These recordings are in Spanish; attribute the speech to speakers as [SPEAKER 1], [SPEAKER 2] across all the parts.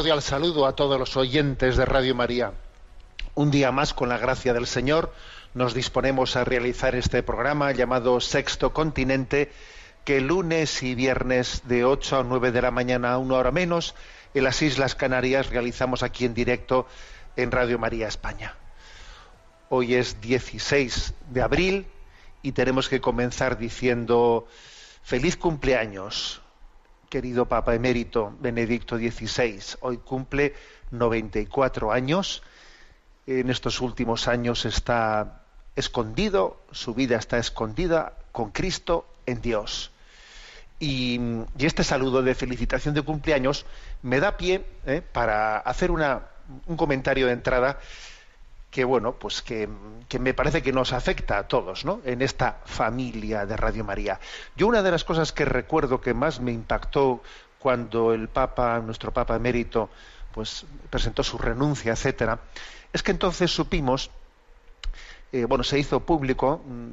[SPEAKER 1] Cordial saludo a todos los oyentes de Radio María. Un día más, con la gracia del Señor, nos disponemos a realizar este programa llamado Sexto Continente, que lunes y viernes de 8 a 9 de la mañana, una hora menos, en las Islas Canarias realizamos aquí en directo en Radio María España. Hoy es 16 de abril y tenemos que comenzar diciendo feliz cumpleaños, querido Papa Emérito Benedicto XVI. Hoy cumple 94 años. En estos últimos años está escondido, su vida está escondida con Cristo en Dios. Y, este saludo de felicitación de cumpleaños me da pie eh, para hacer un comentario de entrada que bueno, pues que, que, me parece que nos afecta a todos, ¿no? En esta familia de Radio María. Yo una de las cosas que recuerdo que más me impactó cuando el Papa, nuestro Papa emérito, pues presentó su renuncia, etcétera, es que entonces supimos, eh, bueno, se hizo público mmm,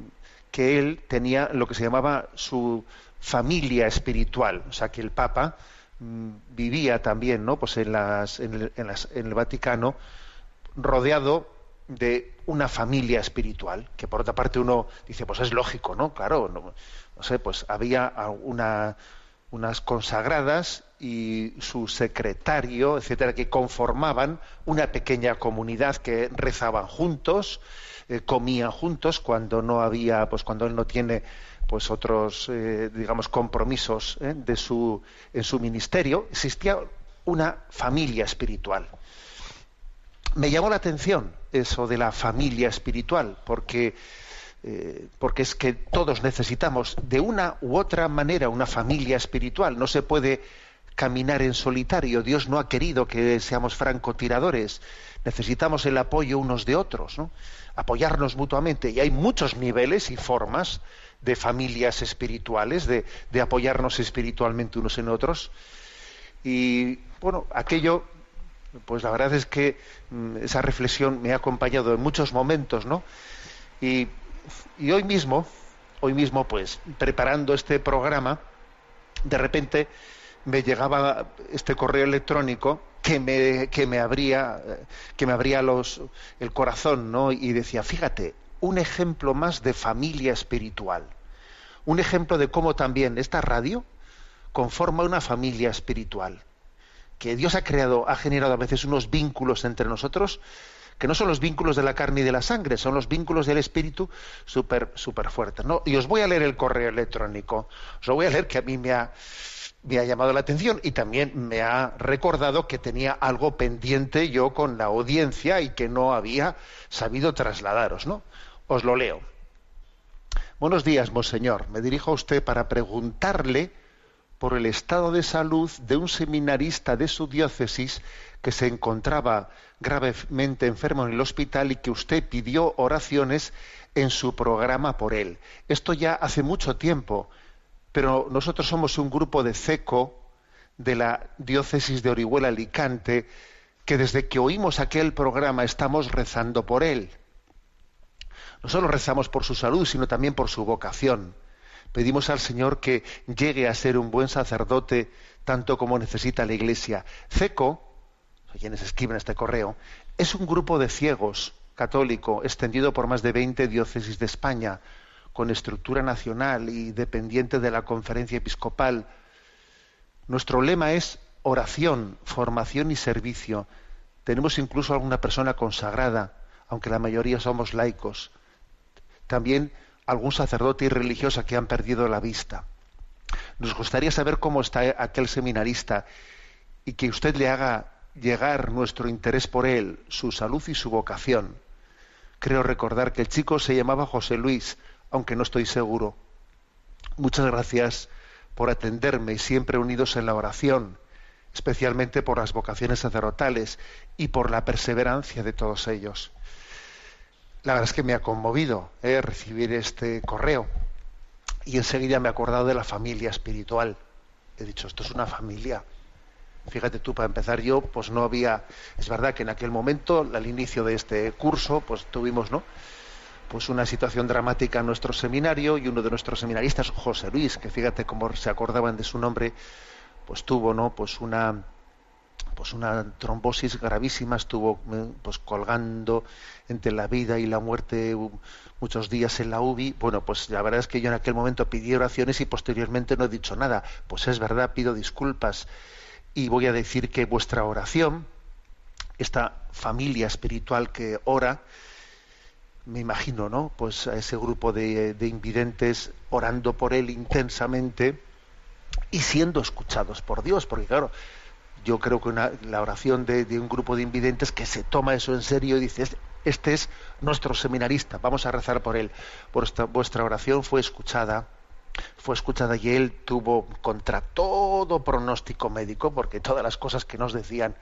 [SPEAKER 1] que él tenía lo que se llamaba su familia espiritual, o sea que el Papa mmm, vivía también, ¿no? Pues en las, en las, en el Vaticano rodeado de una familia espiritual, que por otra parte uno dice, pues es lógico, ¿no? Claro, no, sé, pues había una, unas consagradas y su secretario, etcétera, que conformaban una pequeña comunidad que rezaban juntos, eh, comían juntos cuando no había, pues cuando él no tiene pues otros eh, digamos compromisos eh, de su en su ministerio existía una familia espiritual me llamó la atención eso de la familia espiritual, porque, eh, porque es que todos necesitamos de una u otra manera una familia espiritual. No se puede caminar en solitario. Dios no ha querido que seamos francotiradores. Necesitamos el apoyo unos de otros, ¿no? apoyarnos mutuamente. Y hay muchos niveles y formas de familias espirituales, de, de apoyarnos espiritualmente unos en otros. Y bueno, aquello pues la verdad es que mm, esa reflexión me ha acompañado en muchos momentos, ¿no? Y, hoy mismo, hoy mismo, pues, preparando este programa, de repente me llegaba este correo electrónico que me, que me abría, que me abría los, el corazón, ¿no? Y decía, fíjate, un ejemplo más de familia espiritual. Un ejemplo de cómo también esta radio conforma una familia espiritual que Dios ha creado, ha generado a veces unos vínculos entre nosotros que no son los vínculos de la carne y de la sangre, son los vínculos del espíritu súper super fuertes. Y os voy a leer el correo electrónico, os lo voy a leer que a mí me ha, me ha llamado la atención y también me ha recordado que tenía algo pendiente yo con la audiencia y que no había sabido trasladaros. ¿no? Os lo leo. Buenos días, monseñor. Me dirijo a usted para preguntarle por el estado de salud de un seminarista de su diócesis que se encontraba gravemente enfermo en el hospital y que usted pidió oraciones en su programa por él. Esto ya hace mucho tiempo, pero nosotros somos un grupo de CECO de la diócesis de Orihuela Alicante que desde que oímos aquel programa estamos rezando por él. No solo rezamos por su salud, sino también por su vocación. Pedimos al Señor que llegue a ser un buen sacerdote tanto como necesita la Iglesia. CECO, quienes escriben este correo, es un grupo de ciegos católico extendido por más de 20 diócesis de España, con estructura nacional y dependiente de la conferencia episcopal. Nuestro lema es oración, formación y servicio. Tenemos incluso alguna persona consagrada, aunque la mayoría somos laicos. También algún sacerdote y religiosa que han perdido la vista. Nos gustaría saber cómo está aquel seminarista y que usted le haga llegar nuestro interés por él, su salud y su vocación. Creo recordar que el chico se llamaba José Luis, aunque no estoy seguro. Muchas gracias por atenderme y siempre unidos en la oración, especialmente por las vocaciones sacerdotales y por la perseverancia de todos ellos. La verdad es que me ha conmovido eh, recibir este correo y enseguida me he acordado de la familia espiritual. He dicho, esto es una familia. Fíjate tú, para empezar yo, pues no había, es verdad que en aquel momento, al inicio de este curso, pues tuvimos, ¿no? Pues una situación dramática en nuestro seminario y uno de nuestros seminaristas, José Luis, que fíjate cómo se acordaban de su nombre, pues tuvo, ¿no? Pues una, pues una trombosis gravísima, estuvo eh, pues colgando entre la vida y la muerte muchos días en la UBI. Bueno, pues la verdad es que yo en aquel momento pedí oraciones y posteriormente no he dicho nada. Pues es verdad, pido disculpas y voy a decir que vuestra oración, esta familia espiritual que ora, me imagino, ¿no? Pues a ese grupo de, invidentes orando por él intensamente y siendo escuchados por Dios, porque claro, yo creo que la oración de, un grupo de invidentes que se toma eso en serio y dice, este es nuestro seminarista, vamos a rezar por él. vuestra oración fue escuchada fue escuchada y él tuvo contra todo pronóstico médico, porque todas las cosas que nos decían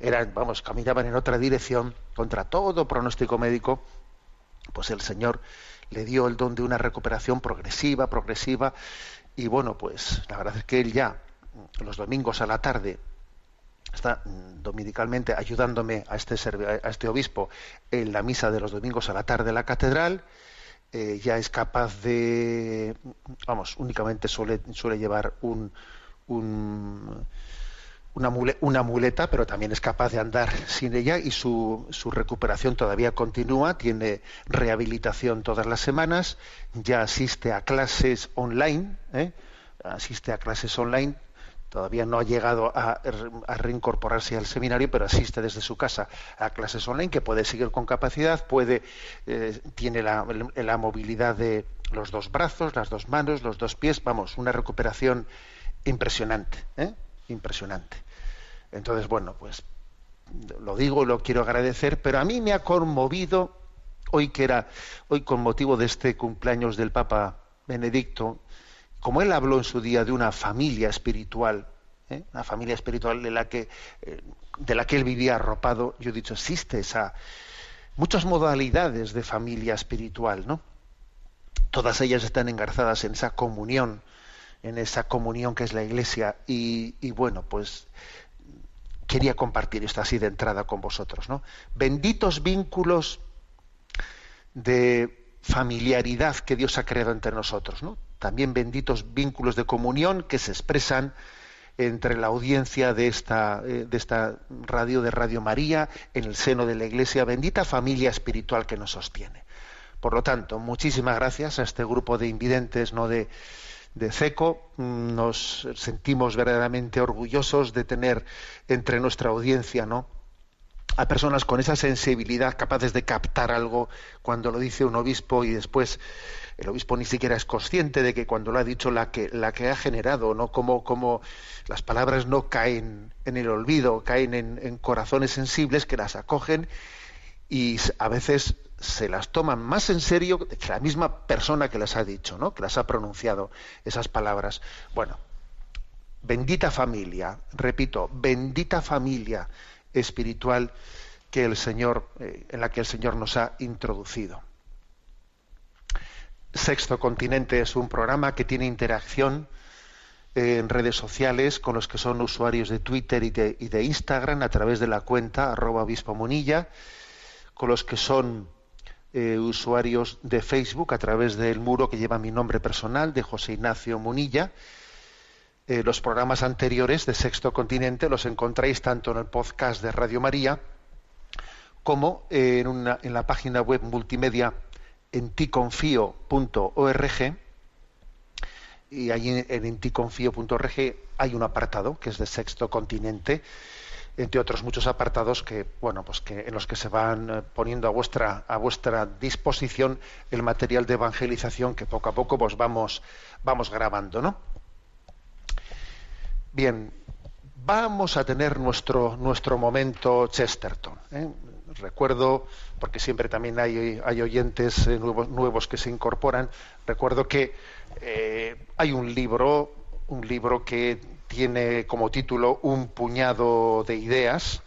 [SPEAKER 1] eran, vamos, caminaban en otra dirección, contra todo pronóstico médico, pues el Señor le dio el don de una recuperación progresiva, progresiva, y bueno, pues la verdad es que él ya, los domingos a la tarde, está dominicalmente ayudándome a este, a este obispo en la misa de los domingos a la tarde en la catedral, eh, ya es capaz de, vamos, únicamente suele, suele llevar un, un una, una, muleta, pero también es capaz de andar sin ella y su, su recuperación todavía continúa, tiene rehabilitación todas las semanas, ya asiste a clases online, ¿eh? asiste a clases online todavía no ha llegado a, reincorporarse al seminario, pero asiste desde su casa a clases online, que puede seguir con capacidad, puede, eh, tiene la, movilidad de los dos brazos, las dos manos, los dos pies, vamos, una recuperación impresionante, ¿eh? impresionante. Entonces, bueno, pues lo digo, lo quiero agradecer, pero a mí me ha conmovido hoy que era, hoy con motivo de este cumpleaños del Papa Benedicto, como él habló en su día de una familia espiritual, ¿eh? una familia espiritual de la que eh, de la que él vivía arropado, yo he dicho, existe esa muchas modalidades de familia espiritual, ¿no? Todas ellas están engarzadas en esa comunión, en esa comunión que es la Iglesia y, y bueno, pues quería compartir esto así de entrada con vosotros, ¿no? Benditos vínculos de familiaridad que Dios ha creado entre nosotros, ¿no? también benditos vínculos de comunión que se expresan entre la audiencia de esta, eh, de esta radio de Radio María en el seno de la Iglesia, bendita familia espiritual que nos sostiene. Por lo tanto, muchísimas gracias a este grupo de invidentes no de, de CECO. Nos sentimos verdaderamente orgullosos de tener entre nuestra audiencia ¿no? A personas con esa sensibilidad capaces de captar algo cuando lo dice un obispo y después el obispo ni siquiera es consciente de que cuando lo ha dicho la que, la que ha generado, ¿no? Como, como las palabras no caen en el olvido, caen en, corazones sensibles que las acogen y a veces se las toman más en serio que la misma persona que las ha dicho, ¿no? que las ha pronunciado esas palabras. Bueno, bendita familia, repito, bendita familia espiritual que el Señor, eh, en la que el Señor nos ha introducido. Sexto Continente es un programa que tiene interacción en redes sociales con los que son usuarios de Twitter y de, Instagram a través de la cuenta arroba obispo munilla, con los que son eh, usuarios de Facebook a través del muro que lleva mi nombre personal de José Ignacio Munilla. Eh, los programas anteriores de Sexto Continente los encontráis tanto en el podcast de Radio María como en, la página web multimedia en ticonfio.org y ahí en, en enticonfio.org hay un apartado que es de Sexto Continente entre otros muchos apartados que bueno pues que en los que se van eh, poniendo a vuestra a vuestra disposición el material de evangelización que poco a poco pues vamos vamos grabando no bien vamos a tener nuestro nuestro momento Chesterton ¿eh? recuerdo porque siempre también hay, hay oyentes eh, nuevos, que se incorporan recuerdo que eh, hay un libro un libro que tiene como título Un puñado de ideas,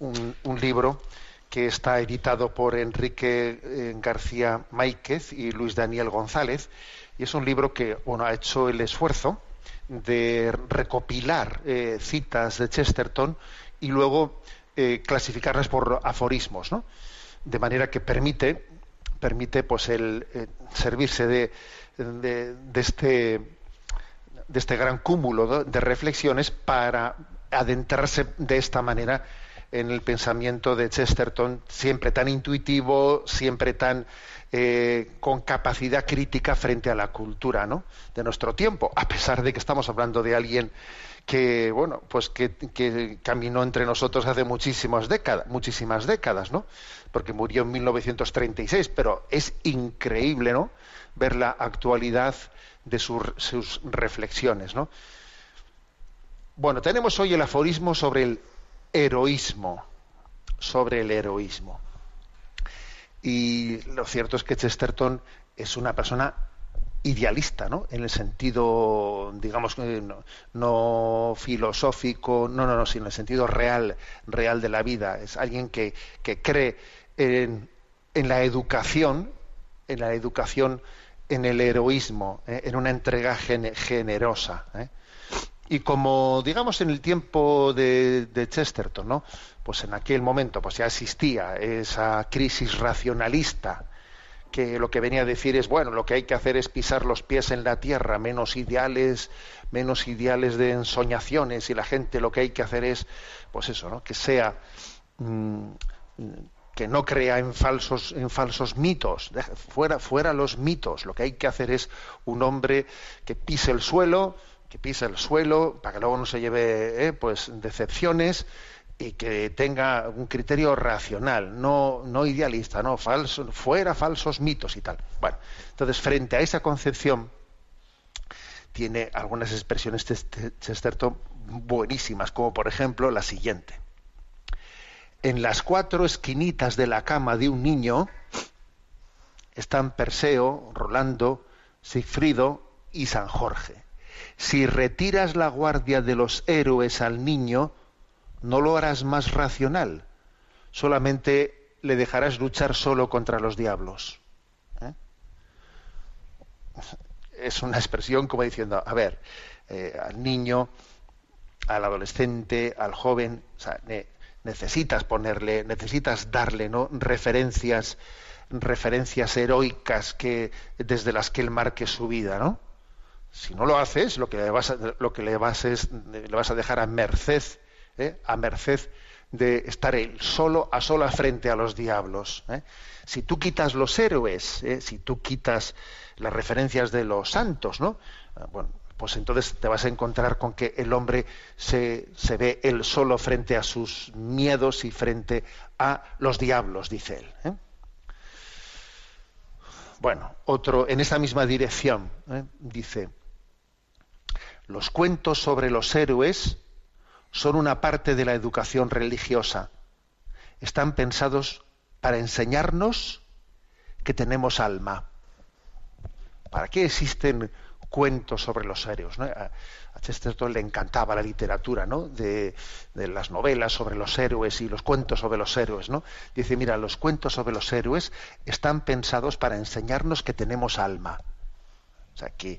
[SPEAKER 1] un, un libro que está editado por Enrique García Máiquez y Luis Daniel González, y es un libro que bueno, ha hecho el esfuerzo de recopilar eh, citas de Chesterton y luego eh, clasificarlas por aforismos, ¿no? de manera que permite permite pues el eh, servirse de, de, de este de este gran cúmulo de reflexiones para adentrarse de esta manera en el pensamiento de Chesterton, siempre tan intuitivo, siempre tan eh, con capacidad crítica frente a la cultura ¿no? de nuestro tiempo, a pesar de que estamos hablando de alguien que bueno pues que, caminó entre nosotros hace muchísimas décadas muchísimas décadas no porque murió en 1936 pero es increíble no ver la actualidad de sus, reflexiones. ¿no? Bueno, tenemos hoy el aforismo sobre el heroísmo, sobre el heroísmo. Y lo cierto es que Chesterton es una persona idealista, ¿no? En el sentido, digamos, no, no, filosófico, no, no, no, sino en el sentido real, real de la vida. Es alguien que, que cree en, en la educación, en la educación en el heroísmo, ¿eh? en una entrega gen generosa. ¿eh? Y como, digamos, en el tiempo de, Chesterton, ¿no? Pues en aquel momento pues ya existía esa crisis racionalista que lo que venía a decir es, bueno, lo que hay que hacer es pisar los pies en la tierra, menos ideales, menos ideales de ensoñaciones, y la gente lo que hay que hacer es, pues eso, ¿no? Que sea... Mmm, que no crea en falsos, en falsos mitos, fuera, fuera los mitos. Lo que hay que hacer es un hombre que pise el suelo, que pise el suelo, para que luego no se lleve eh, pues decepciones y que tenga un criterio racional, no, no idealista, no falso, fuera falsos mitos y tal. Bueno, entonces frente a esa concepción tiene algunas expresiones Chesterton buenísimas, como por ejemplo la siguiente en las cuatro esquinitas de la cama de un niño están Perseo, Rolando, Sigfrido y San Jorge. Si retiras la guardia de los héroes al niño, no lo harás más racional, solamente le dejarás luchar solo contra los diablos. ¿Eh? Es una expresión como diciendo, a ver, eh, al niño, al adolescente, al joven, o sea, necesitas ponerle, necesitas darle ¿no? referencias, referencias heroicas que, desde las que él marque su vida, ¿no? Si no lo haces, lo que le vas a, le vas es, a dejar a merced, ¿eh? a merced de estar él solo a sola frente a los diablos. ¿eh? Si tú quitas los héroes, ¿eh? si tú quitas las referencias de los santos, ¿no? Bueno, pues entonces te vas a encontrar con que el hombre se, ve él solo frente a sus miedos y frente a los diablos, dice él. Bueno, otro, en esa misma dirección, dice, los cuentos sobre los héroes son una parte de la educación religiosa. Están pensados para enseñarnos que tenemos alma. ¿Para qué existen cuentos sobre los héroes. A, Chesterton le encantaba la literatura, ¿no? De, de, las novelas sobre los héroes y los cuentos sobre los héroes, ¿no? Dice, mira, los cuentos sobre los héroes están pensados para enseñarnos que tenemos alma. O sea, que,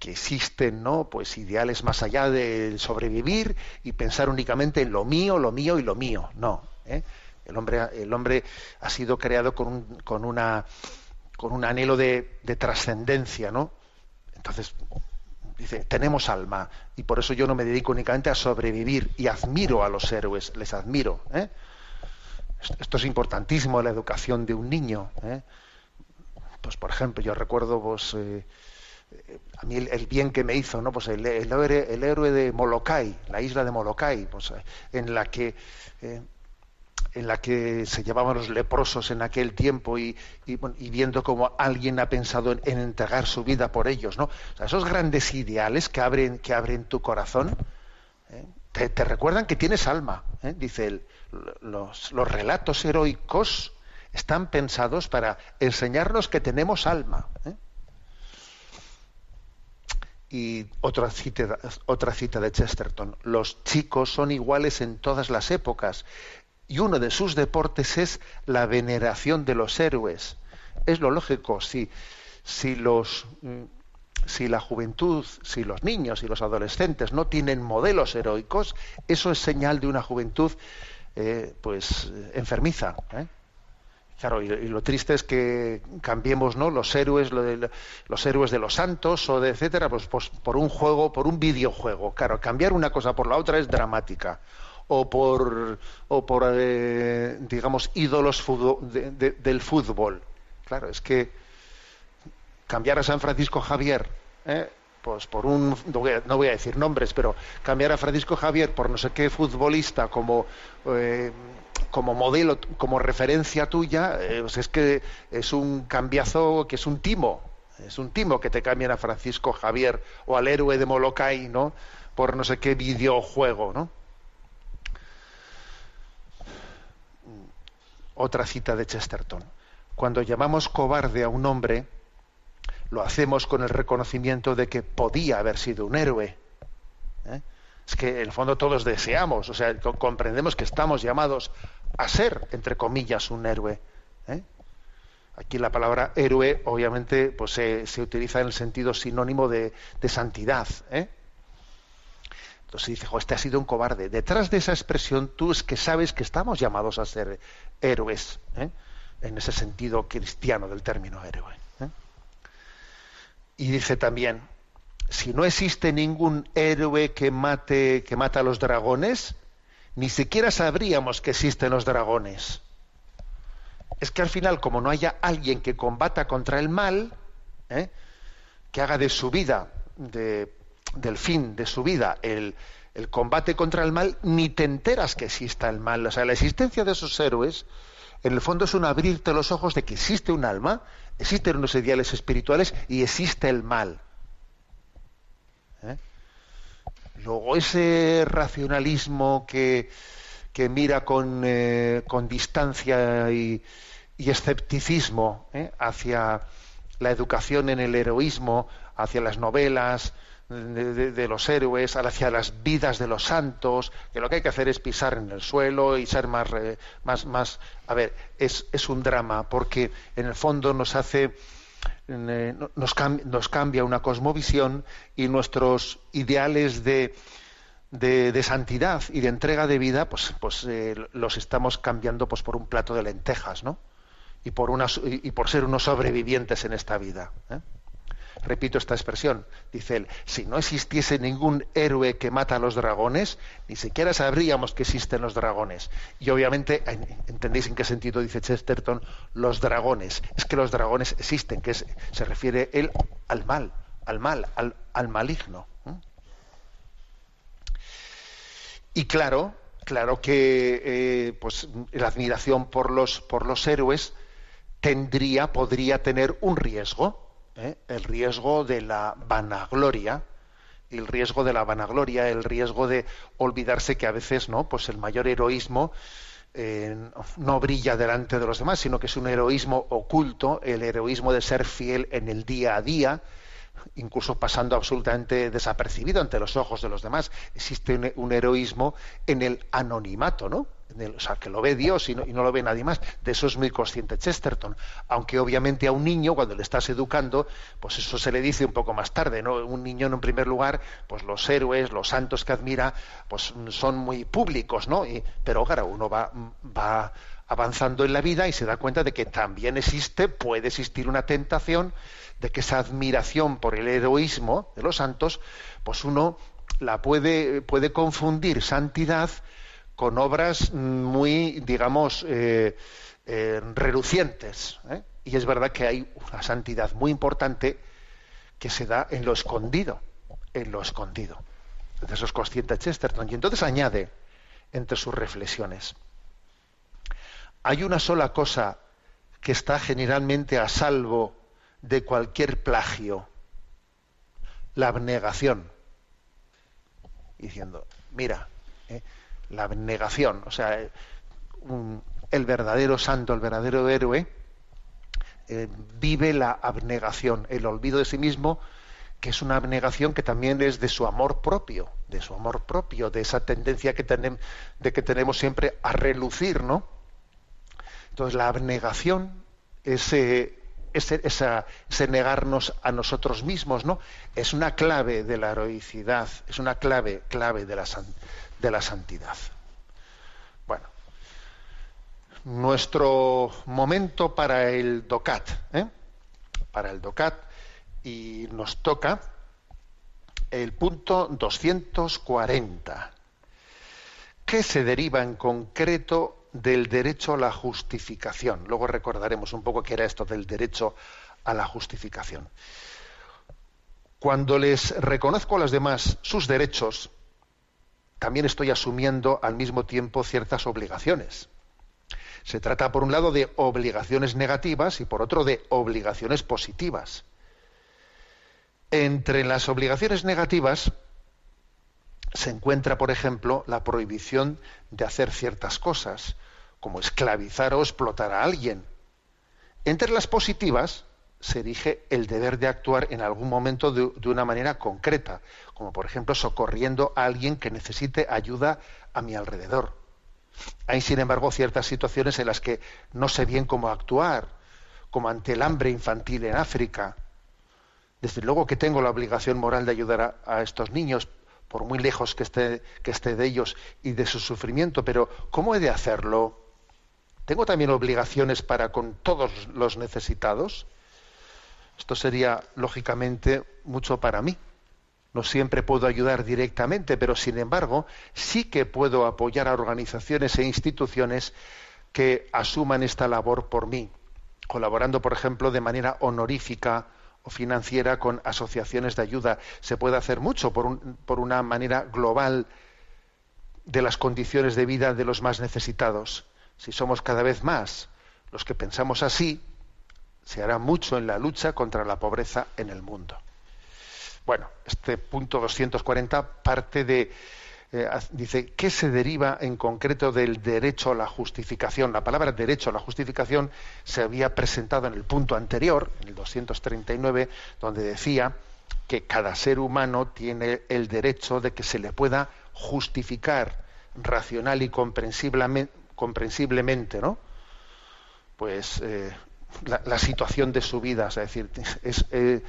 [SPEAKER 1] que existen ¿no? pues ideales más allá de sobrevivir y pensar únicamente en lo mío, lo mío y lo mío. No. ¿eh? El, hombre, el hombre ha sido creado con, un, con, una, con un anhelo de, de trascendencia, ¿no? Entonces, dice, tenemos alma y por eso yo no me dedico únicamente a sobrevivir y admiro a los héroes, les admiro. ¿eh? Esto es importantísimo en la educación de un niño. ¿eh? Pues, por ejemplo, yo recuerdo pues, eh, a mí el, bien que me hizo, ¿no? Pues el, el, héroe, de Molokai, la isla de Molokai, pues, en la que eh, en la que se llevaban los leprosos en aquel tiempo y, y, viendo cómo alguien ha pensado en, en, entregar su vida por ellos, ¿no? Esos grandes ideales que abren, que abren tu corazón, ¿eh? te, recuerdan que tienes alma, ¿eh? dice él. Los, relatos heroicos están pensados para enseñarnos que tenemos alma. ¿eh? Y otra cita, otra cita de Chesterton, los chicos son iguales en todas las épocas y uno de sus deportes es la veneración de los héroes. Es lo lógico, si, si, los, si la juventud, si los niños y los adolescentes no tienen modelos heroicos, eso es señal de una juventud eh, pues enfermiza. ¿eh? Claro, y, lo triste es que cambiemos ¿no? los héroes, lo de, los héroes de los santos o de etcétera, pues, pues por un juego, por un videojuego. Claro, cambiar una cosa por la otra es dramática o por, o por eh, digamos, ídolos del fútbol. Claro, es que cambiar a San Francisco Javier, ¿eh? pues por un, no voy, a, no voy, a, decir nombres, pero cambiar a Francisco Javier por no sé qué futbolista como, eh, como modelo, como referencia tuya, eh, pues es que es un cambiazo que es un timo, es un timo que te cambien a Francisco Javier o al héroe de Molokai, ¿no? Por no sé qué videojuego, ¿no? Otra cita de Chesterton. Cuando llamamos cobarde a un hombre, lo hacemos con el reconocimiento de que podía haber sido un héroe. ¿eh? Es que en el fondo todos deseamos, o sea, comprendemos que estamos llamados a ser, entre comillas, un héroe. ¿eh? Aquí la palabra héroe, obviamente, pues se, se utiliza en el sentido sinónimo de, de santidad. ¿eh? Entonces dice, este ha sido un cobarde. Detrás de esa expresión tú es que sabes que estamos llamados a ser héroes, ¿eh? en ese sentido cristiano del término héroe. ¿eh? Y dice también, si no existe ningún héroe que mate, que mata a los dragones, ni siquiera sabríamos que existen los dragones. Es que al final, como no haya alguien que combata contra el mal, ¿eh? que haga de su vida, de del fin de su vida el, el, combate contra el mal, ni te enteras que exista el mal. O sea, la existencia de esos héroes, en el fondo es un abrirte los ojos de que existe un alma, existen unos ideales espirituales y existe el mal. ¿Eh? Luego ese racionalismo que, que mira con, eh, con distancia y, y escepticismo ¿eh? hacia la educación en el heroísmo, hacia las novelas, de, de, los héroes, hacia las vidas de los santos, que lo que hay que hacer es pisar en el suelo y ser más, eh, más, más, a ver, es, es un drama, porque en el fondo nos hace, eh, nos, nos cambia una cosmovisión y nuestros ideales de, de, de, santidad y de entrega de vida, pues, pues eh, los estamos cambiando pues, por un plato de lentejas, ¿no? Y por, una, y por ser unos sobrevivientes en esta vida. ¿eh? Repito esta expresión, dice él, si no existiese ningún héroe que mata a los dragones, ni siquiera sabríamos que existen los dragones. Y obviamente, ¿entendéis en qué sentido dice Chesterton los dragones? Es que los dragones existen, que se refiere él al mal, al mal, al, al maligno. ¿eh? Y claro, claro que eh, pues, la admiración por los, por los héroes tendría, podría tener un riesgo ¿eh? el riesgo de la vanagloria, el riesgo de la vanagloria, el riesgo de olvidarse que a veces no, pues el mayor heroísmo eh, no brilla delante de los demás, sino que es un heroísmo oculto, el heroísmo de ser fiel en el día a día, incluso pasando absolutamente desapercibido ante los ojos de los demás. Existe un, un heroísmo en el anonimato, ¿no? O sea, que lo ve Dios y no, y no lo ve nadie más. De eso es muy consciente Chesterton. Aunque obviamente a un niño, cuando le estás educando, pues eso se le dice un poco más tarde, ¿no? Un niño, en primer lugar, pues los héroes, los santos que admira, pues son muy públicos, ¿no? Y- pero claro, uno va, va avanzando en la vida y se da cuenta de que también existe, puede existir una tentación de que esa admiración por el heroísmo de los santos, pues uno la puede, puede confundir santidad con obras muy, digamos, eh, eh, relucientes. ¿eh? Y es verdad que hay una santidad muy importante que se da en lo escondido, en lo escondido. De eso es consciente Chesterton. Y entonces añade entre sus reflexiones, hay una sola cosa que está generalmente a salvo de cualquier plagio, la abnegación. Diciendo, mira, eh, la abnegación, o sea, un- el verdadero santo, el verdadero héroe, eh, vive la abnegación, el olvido de sí mismo, que es una abnegación que también es de su amor propio, de su amor propio, de esa tendencia que, tenem- de que tenemos siempre a relucir, ¿no? Entonces la abnegación, ese, ese, esa- ese negarnos a nosotros mismos, ¿no? Es una clave de la heroicidad, es una clave, clave de la, san- de la santidad. Bueno, nuestro momento para el DOCAT, ¿eh? para el DOCAT, y nos toca el punto 240. ¿Qué se deriva en concreto del derecho a la justificación? Luego recordaremos un poco qué era esto del derecho a la justificación. Cuando les reconozco a los demás sus derechos, también estoy asumiendo al mismo tiempo ciertas obligaciones. Se trata, por un lado, de obligaciones negativas y, por otro, de obligaciones positivas. Entre las obligaciones negativas se encuentra, por ejemplo, la prohibición de hacer ciertas cosas, como esclavizar o explotar a alguien. Entre las positivas se erige el deber de actuar en algún momento de, una manera concreta, como por ejemplo socorriendo a alguien que necesite ayuda a mi alrededor. Hay, sin embargo, ciertas situaciones en las que no sé bien cómo actuar, como ante el hambre infantil en África. Desde luego que tengo la obligación moral de ayudar a, a estos niños, por muy lejos que esté, que esté de ellos y de su sufrimiento, pero ¿cómo he de hacerlo? ¿Tengo también obligaciones para con todos los necesitados? Esto sería, lógicamente, mucho para mí. No siempre puedo ayudar directamente, pero sin embargo, sí que puedo apoyar a organizaciones e instituciones que asuman esta labor por mí, colaborando, por ejemplo, de manera honorífica o financiera con asociaciones de ayuda. Se puede hacer mucho por, un- por una manera global de las condiciones de vida de los más necesitados. Si somos cada vez más los que pensamos así, se hará mucho en la lucha contra la pobreza en el mundo. Bueno, este punto 240 parte de, eh, dice, ¿qué se deriva en concreto del derecho a la justificación? La palabra derecho a la justificación se había presentado en el punto anterior, en el 239, donde decía que cada ser humano tiene el derecho de que se le pueda justificar racional y comprensiblemente, comprensiblemente ¿no? pues eh, la, la situación de su vida, es decir, es eh,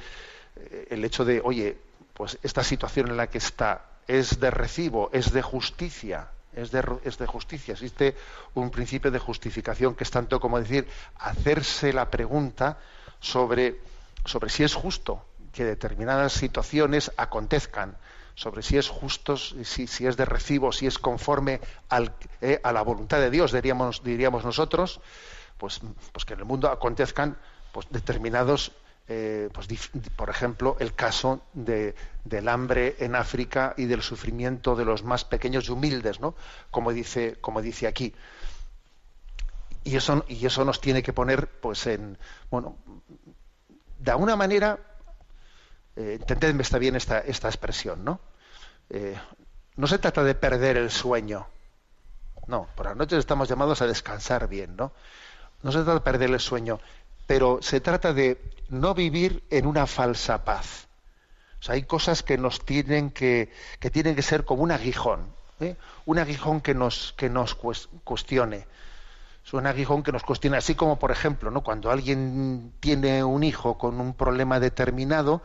[SPEAKER 1] el hecho de, oye, pues esta situación en la que está es de recibo, es de justicia, es de, es de justicia. Existe un principio de justificación que es tanto como decir, hacerse la pregunta sobre, sobre si es justo que determinadas situaciones acontezcan, sobre si es justo, si, si es de recibo, si es conforme al, eh, a la voluntad de Dios, diríamos, diríamos nosotros, pues, pues que en el mundo acontezcan pues, determinados, eh, pues, por ejemplo, el caso de, del hambre en África y del sufrimiento de los más pequeños y humildes, ¿no? Como dice, como dice aquí. Y eso, y eso nos tiene que poner, pues, en, bueno, de alguna manera, eh, entendedme está bien esta, esta expresión, ¿no? Eh, no se trata de perder el sueño. No, por las noches estamos llamados a descansar bien, ¿no? No se trata de perder el sueño, pero se trata de no vivir en una falsa paz. O sea, hay cosas que nos tienen que, que tienen que ser como un aguijón, ¿eh? un aguijón que nos, que nos cuestione. Es un aguijón que nos cuestione, así como, por ejemplo, ¿no? cuando alguien tiene un hijo con un problema determinado,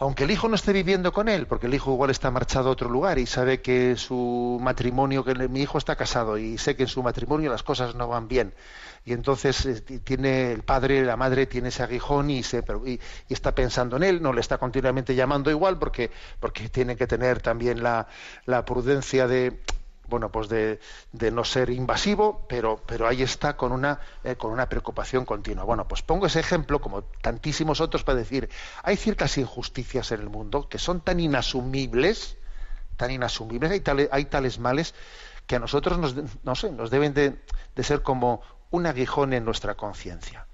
[SPEAKER 1] aunque el hijo no esté viviendo con él, porque el hijo igual está marchado a otro lugar y sabe que su matrimonio, que mi hijo está casado y sé que en su matrimonio las cosas no van bien. Y entonces eh, tiene el padre, la madre tiene ese aguijón y, se, y, está pensando en él, no le está continuamente llamando igual porque, porque tiene que tener también la, la prudencia de bueno, pues de, no ser invasivo, pero, pero ahí está con una, eh, con una preocupación continua. Bueno, pues pongo ese ejemplo, como tantísimos otros, para decir, hay ciertas injusticias en el mundo que son tan inasumibles, tan inasumibles, hay, tales, hay tales males que a nosotros nos, no sé, nos deben de, de ser como un aguijón en nuestra conciencia.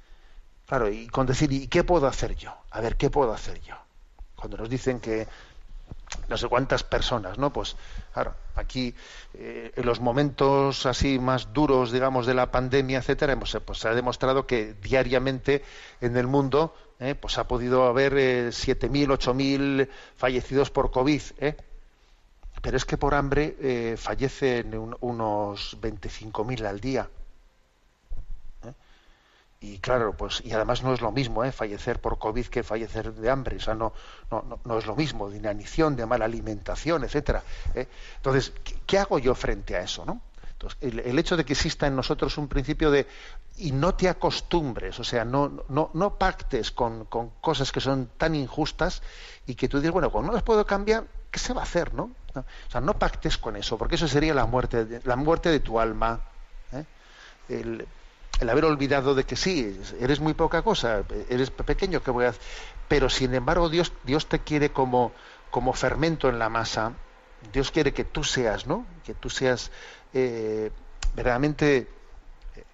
[SPEAKER 1] Claro, y con decir, ¿y qué puedo hacer yo? A ver, ¿qué puedo hacer yo? Cuando nos dicen que no sé cuántas personas, ¿no? Pues claro, aquí eh, en los momentos así más duros, digamos, de la pandemia, etcétera, pues, pues se ha demostrado que diariamente en el mundo, eh, pues ha podido haber eh, 7.000, 8.000 fallecidos por COVID, ¿eh? Pero es que por hambre eh, fallecen unos 25.000 al día y claro, pues y además no es lo mismo ¿eh? fallecer por COVID que fallecer de hambre, o sea, no, no, no, es lo mismo, de inanición, de mala alimentación, etcétera. ¿eh? Entonces, ¿qué, hago yo frente a eso? ¿no? Entonces, el, hecho de que exista en nosotros un principio de y no te acostumbres, o sea, no, no, no pactes con, con cosas que son tan injustas y que tú dices, bueno, como no las puedo cambiar, ¿qué se va a hacer? ¿no? O sea, no pactes con eso, porque eso sería la muerte, de, la muerte de tu alma. ¿eh? El, el haber olvidado de que sí, eres muy poca cosa, eres pequeño, que voy a pero sin embargo Dios, Dios te quiere como, como fermento en la masa, Dios quiere que tú seas, ¿no? Que tú seas eh, verdaderamente eh,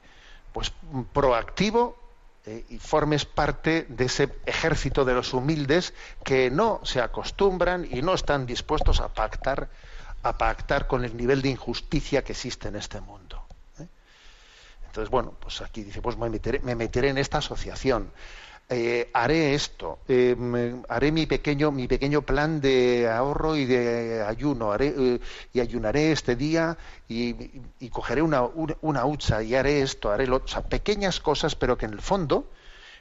[SPEAKER 1] pues proactivo eh, y formes parte de ese ejército de los humildes que no se acostumbran y no están dispuestos a pactar a pactar con el nivel de injusticia que existe en este mundo. Entonces, bueno, pues aquí dice, pues me meteré, en esta asociación. Eh, haré esto, eh, haré mi pequeño, mi pequeño plan de ahorro y de ayuno, haré, eh, y ayunaré este día y, cogeré una, una, hucha y haré esto, haré lo, o sea, pequeñas cosas, pero que en el fondo,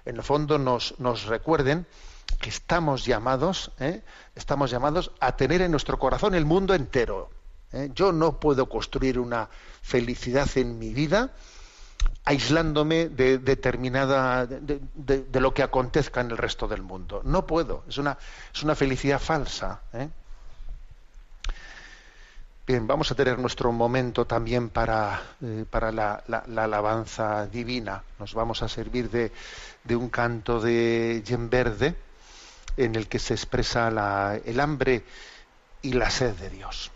[SPEAKER 1] en el fondo nos, nos recuerden que estamos llamados, estamos llamados a tener en nuestro corazón el mundo entero. Yo no puedo construir una felicidad en mi vida aislándome de determinada de, lo que acontezca en el resto del mundo. No puedo, es una, es una felicidad falsa. ¿eh? Bien, vamos a tener nuestro momento también para, eh, para la, alabanza divina. Nos vamos a servir de, de un canto de Verde en el que se expresa el hambre y la sed de Dios.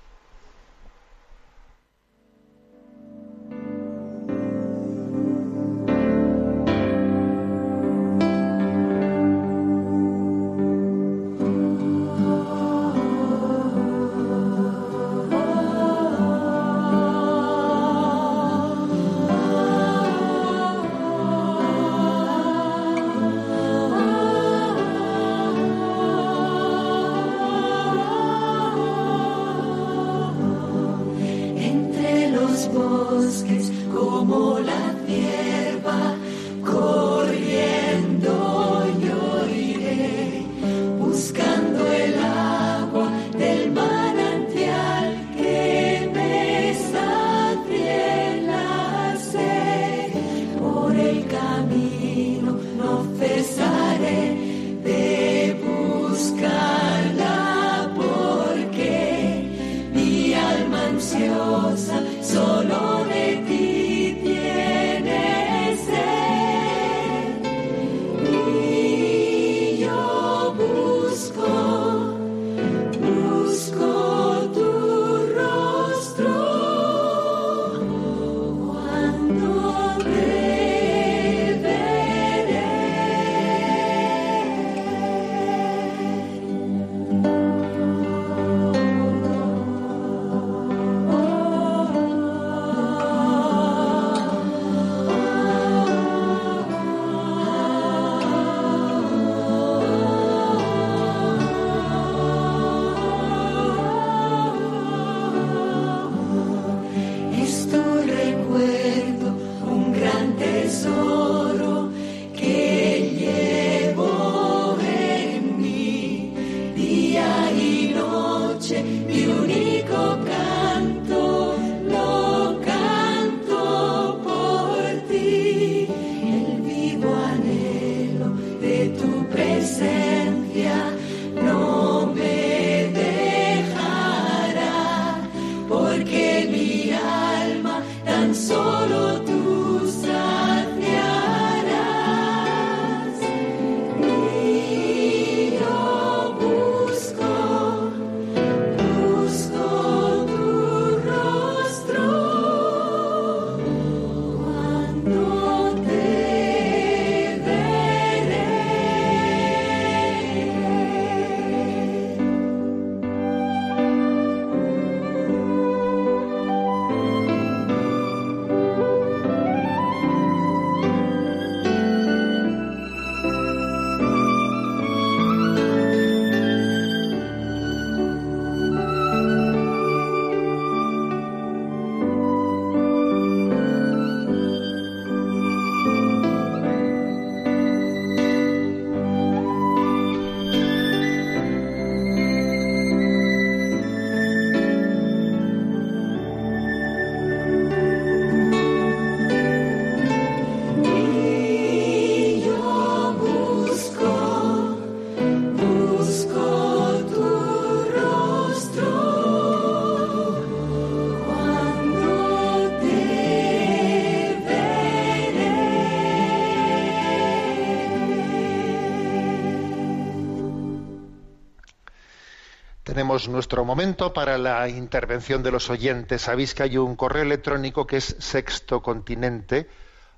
[SPEAKER 1] Nuestro momento para la intervención de los oyentes. Sabéis que hay un correo electrónico que es sextocontinente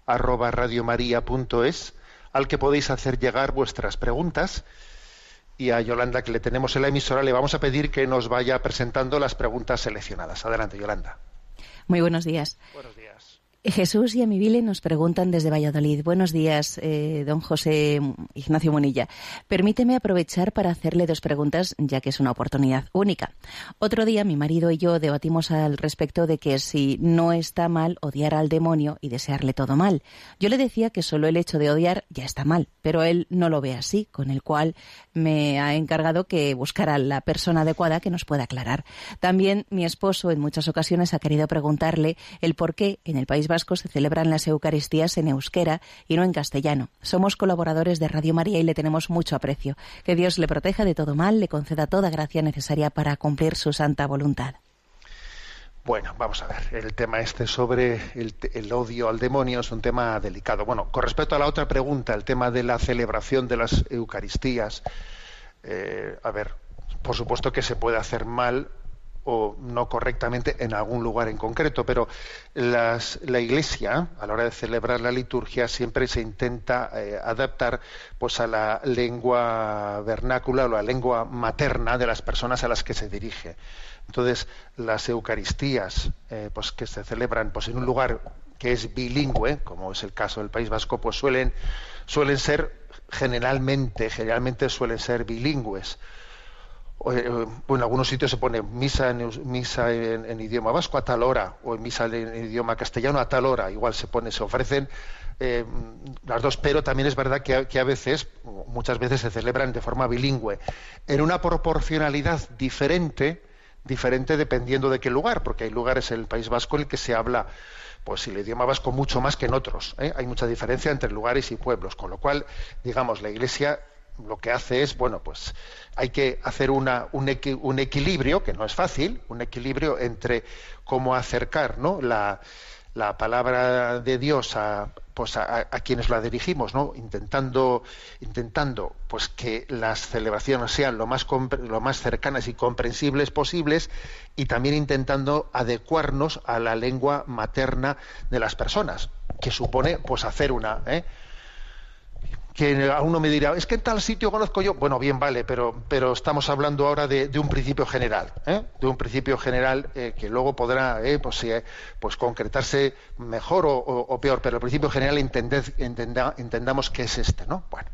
[SPEAKER 1] arroba radiomaria.es al que podéis hacer llegar vuestras preguntas. Y a Yolanda, que le tenemos en la emisora, le vamos a pedir que nos vaya presentando las preguntas seleccionadas. Adelante, Yolanda.
[SPEAKER 2] Muy buenos días.
[SPEAKER 1] Buenos días.
[SPEAKER 2] Jesús y Amibile nos preguntan desde Valladolid. Buenos días, eh, don José Ignacio Monilla. Permíteme aprovechar para hacerle dos preguntas, ya que es una oportunidad única. Otro día mi marido y yo debatimos al respecto de que si no está mal odiar al demonio y desearle todo mal. Yo le decía que solo el hecho de odiar ya está mal, pero él no lo ve así, con el cual me ha encargado que buscara la persona adecuada que nos pueda aclarar. También mi esposo en muchas ocasiones ha querido preguntarle el por qué en el País Vasco se celebran las Eucaristías en euskera y no en castellano. Somos colaboradores de Radio María y le tenemos mucho aprecio. Que Dios le proteja de todo mal, le conceda toda gracia necesaria para cumplir su santa voluntad.
[SPEAKER 1] Bueno, vamos a ver, el tema este sobre el, odio al demonio es un tema delicado. Bueno, con respecto a la otra pregunta, el tema de la celebración de las Eucaristías, eh, a ver, por supuesto que se puede hacer mal o no correctamente en algún lugar en concreto, pero las, la Iglesia, a la hora de celebrar la liturgia, siempre se intenta eh, adaptar pues, a la lengua vernácula o la lengua materna de las personas a las que se dirige. Entonces, las Eucaristías, eh, pues que se celebran pues, en un lugar que es bilingüe, como es el caso del País Vasco, pues suelen, suelen ser generalmente, generalmente suelen ser bilingües. O, eh, o en algunos sitios se pone misa en, misa en, idioma vasco a tal hora, o misa en, idioma castellano a tal hora. Igual se pone, se ofrecen eh, las dos, pero también es verdad que, que, a veces, muchas veces se celebran de forma bilingüe, en una proporcionalidad diferente diferente dependiendo de qué lugar, porque hay lugares en el País Vasco en el que se habla pues el idioma vasco mucho más que en otros. ¿eh? Hay mucha diferencia entre lugares y pueblos, con lo cual, digamos, la Iglesia lo que hace es, bueno, pues hay que hacer una, un, un, equilibrio, que no es fácil, un equilibrio entre cómo acercar ¿no? la, la palabra de Dios a, pues a, a, quienes la dirigimos, ¿no? intentando, intentando pues que las celebraciones sean lo más, lo más cercanas y comprensibles posibles y también intentando adecuarnos a la lengua materna de las personas, que supone pues hacer una, ¿eh? Que a uno me dirá, es que en tal sitio conozco yo. Bueno, bien, vale, pero, pero estamos hablando ahora de, un principio general, ¿eh? de un principio general eh, que luego podrá eh, pues, pues, concretarse mejor o, peor, pero el principio general entendamos que es este, ¿no? Bueno.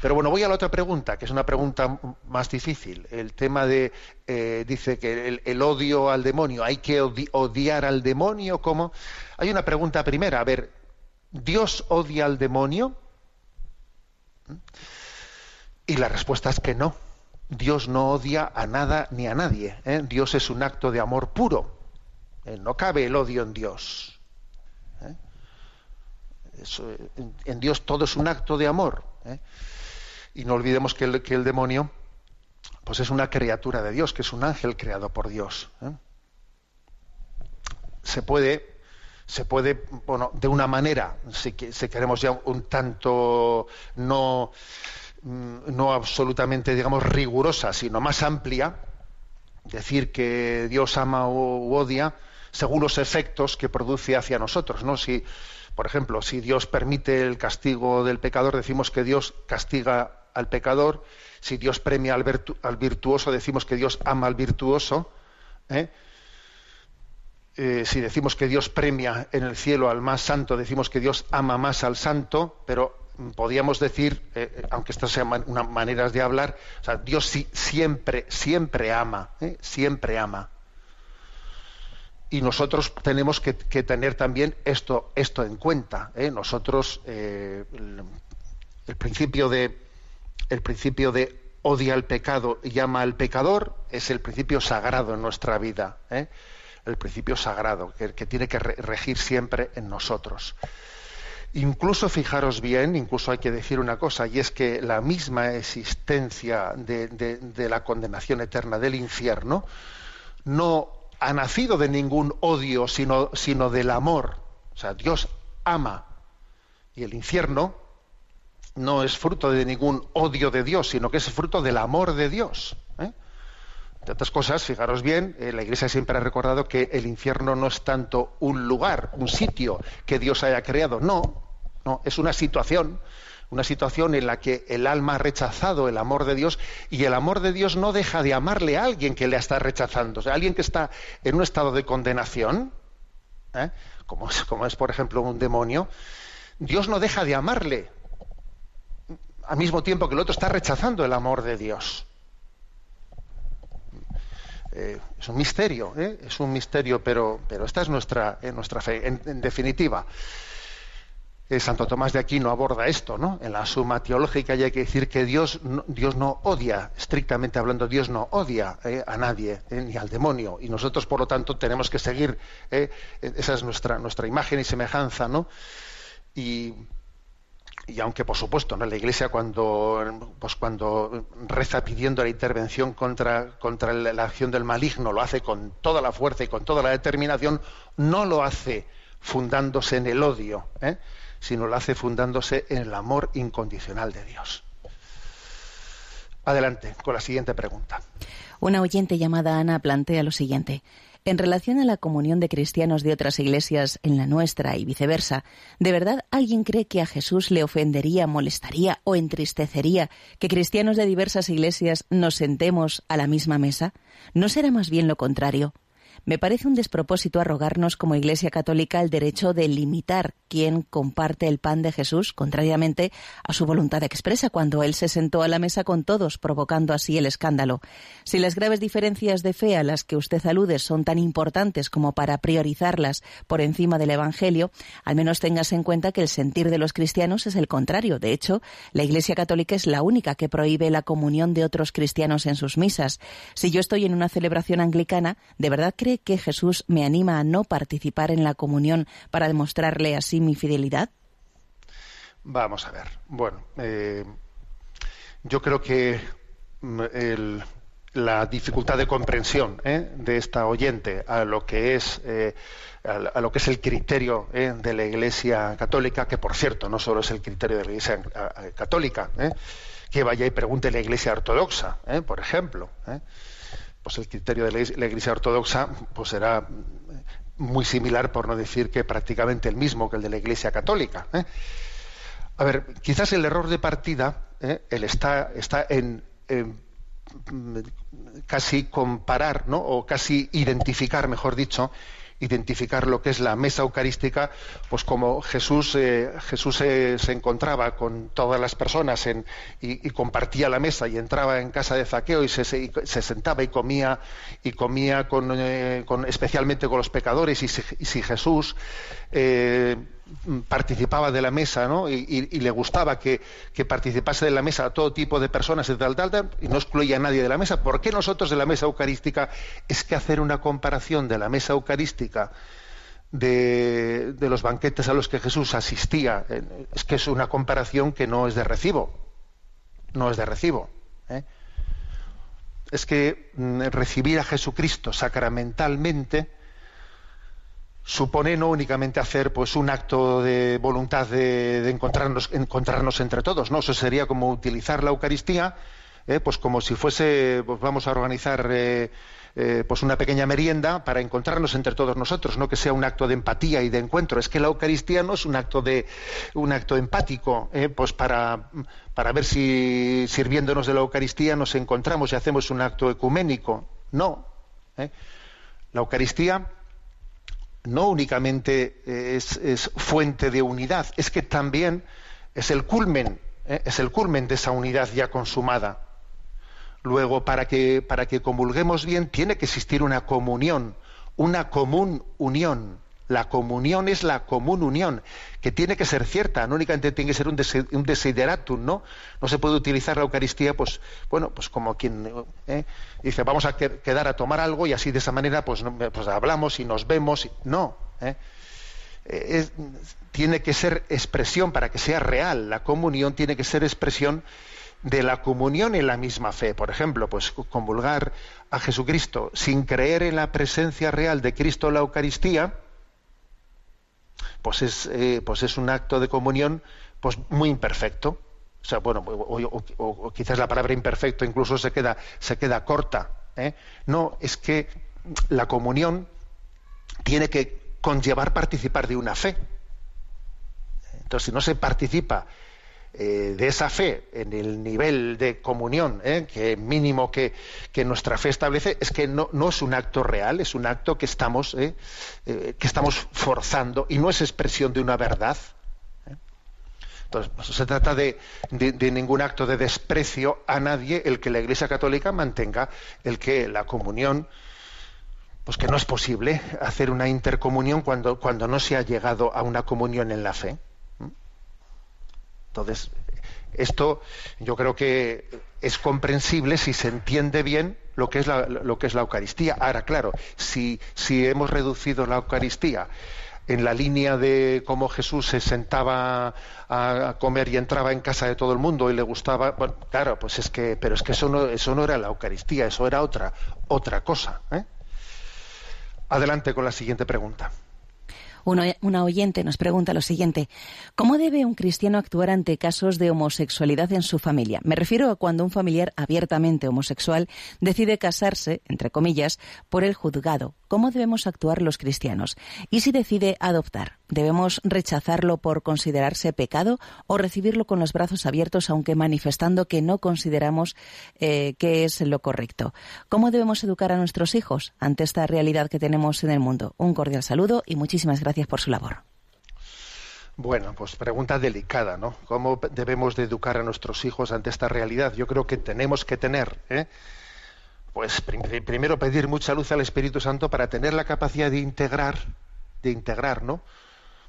[SPEAKER 1] Pero bueno, voy a la otra pregunta, que es una pregunta más difícil. El tema de, eh, dice que el, odio al demonio, hay que odi odiar al demonio, ¿cómo? Hay una pregunta primera, a ver, ¿Dios odia al demonio? Y la respuesta es que no. Dios no odia a nada ni a nadie. ¿eh? Dios es un acto de amor puro. ¿Eh? No cabe el odio en Dios. ¿eh? En, Dios todo es un acto de amor. Y no olvidemos que el, que el, demonio pues es una criatura de Dios, que es un ángel creado por Dios. Se puede se puede, bueno, de una manera, si, que- si queremos ya un tanto no, mm, no absolutamente, digamos, rigurosa, sino más amplia, decir que Dios ama u odia según los efectos que produce hacia nosotros, ¿no? Si, por ejemplo, si Dios permite el castigo del pecador, decimos que Dios castiga al pecador. Si Dios premia al virtuoso, decimos que Dios ama al virtuoso. ¿eh? Eh, si decimos que Dios premia en el cielo al más santo, decimos que Dios ama más al santo, pero podríamos decir, eh, eh, aunque estas sean man- una- maneras de hablar, o sea, Dios siempre, siempre ama, siempre ama. Y nosotros tenemos que, tener también esto, en cuenta. Nosotros, el, principio de, el principio de odia al pecado y ama al pecador es el principio sagrado en nuestra vida. El principio sagrado que, tiene que re- regir siempre en nosotros. Incluso fijaros bien, incluso hay que decir una cosa, y es que la misma existencia de la condenación eterna del infierno no ha nacido de ningún odio, sino, sino del amor. O sea, Dios ama. Y el infierno no es fruto de ningún odio de Dios, sino que es fruto del amor de Dios. ¿eh? Entre otras cosas, fijaros bien, eh, la Iglesia siempre ha recordado que el infierno no es tanto un lugar, un sitio que Dios haya creado, no, no, es una situación, una situación en la que el alma ha rechazado el amor de Dios y el amor de Dios no deja de amarle a alguien que le está rechazando, o sea, alguien que está en un estado de condenación, ¿eh? como, es, como es, por ejemplo, un demonio, Dios no deja de amarle, al mismo tiempo que el otro está rechazando el amor de Dios. Eh, es un misterio, ¿eh? es un misterio, pero, pero esta es nuestra, eh, nuestra fe. En, definitiva, Santo Tomás de Aquino aborda esto, ¿no? En la suma teológica hay que decir que Dios no, Dios no odia, estrictamente hablando, Dios no odia a nadie, ni al demonio, y nosotros, por lo tanto, tenemos que seguir, esa es nuestra, nuestra imagen y semejanza, ¿no? Y, y aunque por supuesto ¿no? la iglesia cuando pues cuando reza pidiendo la intervención contra la acción del maligno lo hace con toda la fuerza y con toda la determinación no lo hace fundándose en el odio ¿eh? sino lo hace fundándose en el amor incondicional de Dios adelante con la siguiente pregunta
[SPEAKER 2] Una oyente llamada Ana plantea lo siguiente. En relación a la comunión de cristianos de otras iglesias en la nuestra y viceversa, ¿de verdad alguien cree que a Jesús le ofendería, molestaría o entristecería que cristianos de diversas iglesias nos sentemos a la misma mesa? ¿No será más bien lo contrario? Me parece un despropósito arrogarnos como Iglesia Católica el derecho de limitar quién comparte el pan de Jesús, contrariamente a su voluntad expresa cuando él se sentó a la mesa con todos, provocando así el escándalo. Si las graves diferencias de fe a las que usted alude son tan importantes como para priorizarlas por encima del Evangelio, al menos téngase en cuenta que el sentir de los cristianos es el contrario. De hecho, la Iglesia Católica es la única que prohíbe la comunión de otros cristianos en sus misas. Si yo estoy en una celebración anglicana, ¿de verdad cree que Jesús me anima a no participar en la comunión para demostrarle así mi fidelidad?
[SPEAKER 1] Vamos a ver. Bueno, eh, yo creo que mm, la dificultad de comprensión ¿eh? de esta oyente a lo que es eh, a, lo que es el criterio de la Iglesia Católica, que por cierto no solo es el criterio de la Iglesia Católica, que vaya y pregunte a la Iglesia Ortodoxa, por ejemplo. Pues el criterio de la Iglesia- Ortodoxa pues será muy similar, por no decir que prácticamente el mismo que el de la Iglesia Católica. ¿eh? A ver, quizás el error de partida, ¿eh? está, está en, en, mm, casi comparar, ¿no? o casi identificar, mejor dicho, identificar lo que es la mesa eucarística, pues como Jesús, eh, Jesús se, se encontraba con todas las personas y, compartía la mesa y entraba en casa de Zaqueo y se, sentaba y comía y comía con, eh, especialmente con los pecadores y si, y si Jesús eh, participaba de la mesa ¿no? y, le gustaba que, participase de la mesa a todo tipo de personas y tal, tal, tal, y no excluía a nadie de la mesa. ¿Por qué nosotros de la mesa eucarística es que hacer una comparación de la mesa eucarística de, de los banquetes a los que Jesús asistía? eh, Es que es una comparación que no es de recibo. No es de recibo. ¿eh? Es que mm, recibir a Jesucristo sacramentalmente supone no únicamente hacer pues un acto de voluntad de, de encontrarnos, encontrarnos entre todos, ¿no? Eso sería como utilizar la Eucaristía, eh, pues como si fuese, pues vamos a organizar eh, eh, pues una pequeña merienda para encontrarnos entre todos nosotros, no que sea un acto de empatía y de encuentro. Es que la Eucaristía no es un acto de un acto empático, pues para, para ver si sirviéndonos de la Eucaristía nos encontramos y hacemos un acto ecuménico. No. La Eucaristía no únicamente eh, es, fuente de unidad, es que también es el culmen, eh, es el culmen de esa unidad ya consumada. Luego, para que, para que comulguemos bien, tiene que existir una comunión, una común unión. La comunión es la común unión, que tiene que ser cierta, no únicamente tiene que ser un, un desideratum, ¿no? No se puede utilizar la Eucaristía, pues, bueno, pues como quien ¿eh? dice, vamos a que- quedar a tomar algo y así de esa manera, pues, pues hablamos y nos vemos. No, ¿eh? Eh, tiene que ser expresión para que sea real. La comunión tiene que ser expresión de la comunión en la misma fe. Por ejemplo, pues convulgar a Jesucristo sin creer en la presencia real de Cristo en la Eucaristía, pues es, eh, pues es un acto de comunión pues muy imperfecto. O sea, bueno, o, quizás la palabra imperfecto incluso se queda, se queda corta. ¿eh? No, es que la comunión tiene que conllevar participar de una fe. Entonces, si no se participa eh, de esa fe en el nivel de comunión ¿eh? que mínimo que, nuestra fe establece, es que no, es un acto real, es un acto que estamos, ¿eh? Eh, que estamos forzando y no es expresión de una verdad. Entonces, no se trata de, de- de ningún acto de desprecio a nadie el que la Iglesia Católica mantenga el que la comunión, pues que no es posible hacer una intercomunión cuando, cuando no se ha llegado a una comunión en la fe. Entonces, esto yo creo que es comprensible si se entiende bien lo que es la, lo que es la Eucaristía. Ahora, claro, si, si hemos reducido la Eucaristía en la línea de cómo Jesús se sentaba a comer y entraba en casa de todo el mundo y le gustaba, bueno, claro, pues es que, pero es que eso no, eso no era la Eucaristía, eso era otra, otra cosa. ¿eh? Adelante con la siguiente pregunta.
[SPEAKER 2] Una oyente nos pregunta lo siguiente. ¿Cómo debe un cristiano actuar ante casos de homosexualidad en su familia? Me refiero a cuando un familiar abiertamente homosexual decide casarse, entre comillas, por el juzgado. ¿Cómo debemos actuar los cristianos? Y si decide adoptar, ¿debemos rechazarlo por considerarse pecado o recibirlo con los brazos abiertos aunque manifestando que no consideramos eh, que es lo correcto? ¿Cómo debemos educar a nuestros hijos ante esta realidad que tenemos en el mundo? Un cordial saludo y muchísimas gracias por su labor.
[SPEAKER 1] Bueno, pues pregunta delicada, ¿no? ¿Cómo debemos de educar a nuestros hijos ante esta realidad? Yo creo que tenemos que tener, ¿eh? pues prim- primero pedir mucha luz al Espíritu Santo para tener la capacidad de integrar, de integrar, ¿no?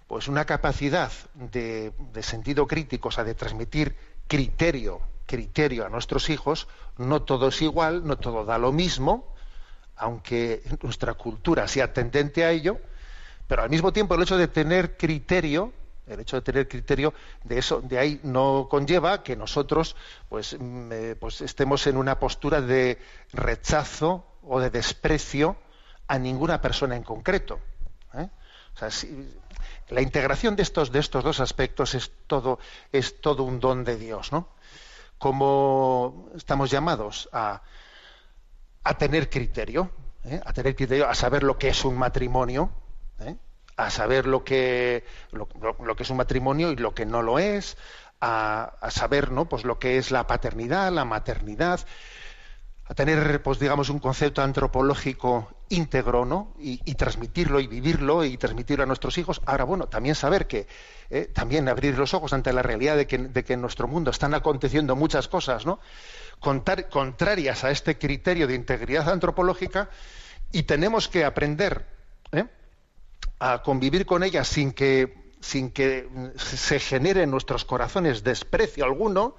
[SPEAKER 1] Pues una capacidad de, sentido crítico, o sea, de transmitir criterio, criterio a nuestros hijos. No todo es igual, no todo da lo mismo, aunque nuestra cultura sea tendente a ello, pero al mismo tiempo el hecho de tener criterio el hecho de tener criterio de eso de ahí no conlleva que nosotros pues, mm, eh, pues estemos en una postura de rechazo o de desprecio a ninguna persona en concreto ¿eh? O sea, si- la integración de estos de estos dos aspectos es todo es todo un don de Dios no como estamos llamados a a tener criterio, ¿eh? a tener criterio, a saber lo que es un matrimonio, ¿eh? a saber lo que, que es un matrimonio y lo que no lo es, a, a saber ¿no? pues lo que es la paternidad, la maternidad, a tener, pues digamos, un concepto antropológico íntegro, ¿no? Y, transmitirlo y vivirlo y transmitirlo a nuestros hijos. Ahora, bueno, también saber que, eh, también abrir los ojos ante la realidad de que, de que en nuestro mundo están aconteciendo muchas cosas, ¿no? Contrarias a este criterio de integridad antropológica y tenemos que aprender, ¿eh? a convivir con ellas sin que, sin que se genere en nuestros corazones desprecio alguno,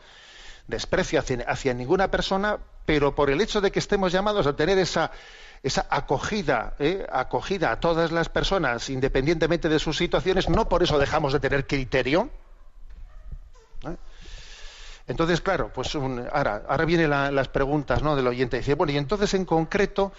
[SPEAKER 1] desprecio hacia ninguna persona, pero por el hecho de que estemos llamados a tener esa, esa acogida, ¿eh? acogida a todas las personas, independientemente de sus situaciones, no por eso dejamos de tener criterio. ¿eh? Entonces, claro, pues un- ahora, ahora vienen la- las preguntas ¿no? del oyente. Dice, bueno, y entonces en concreto,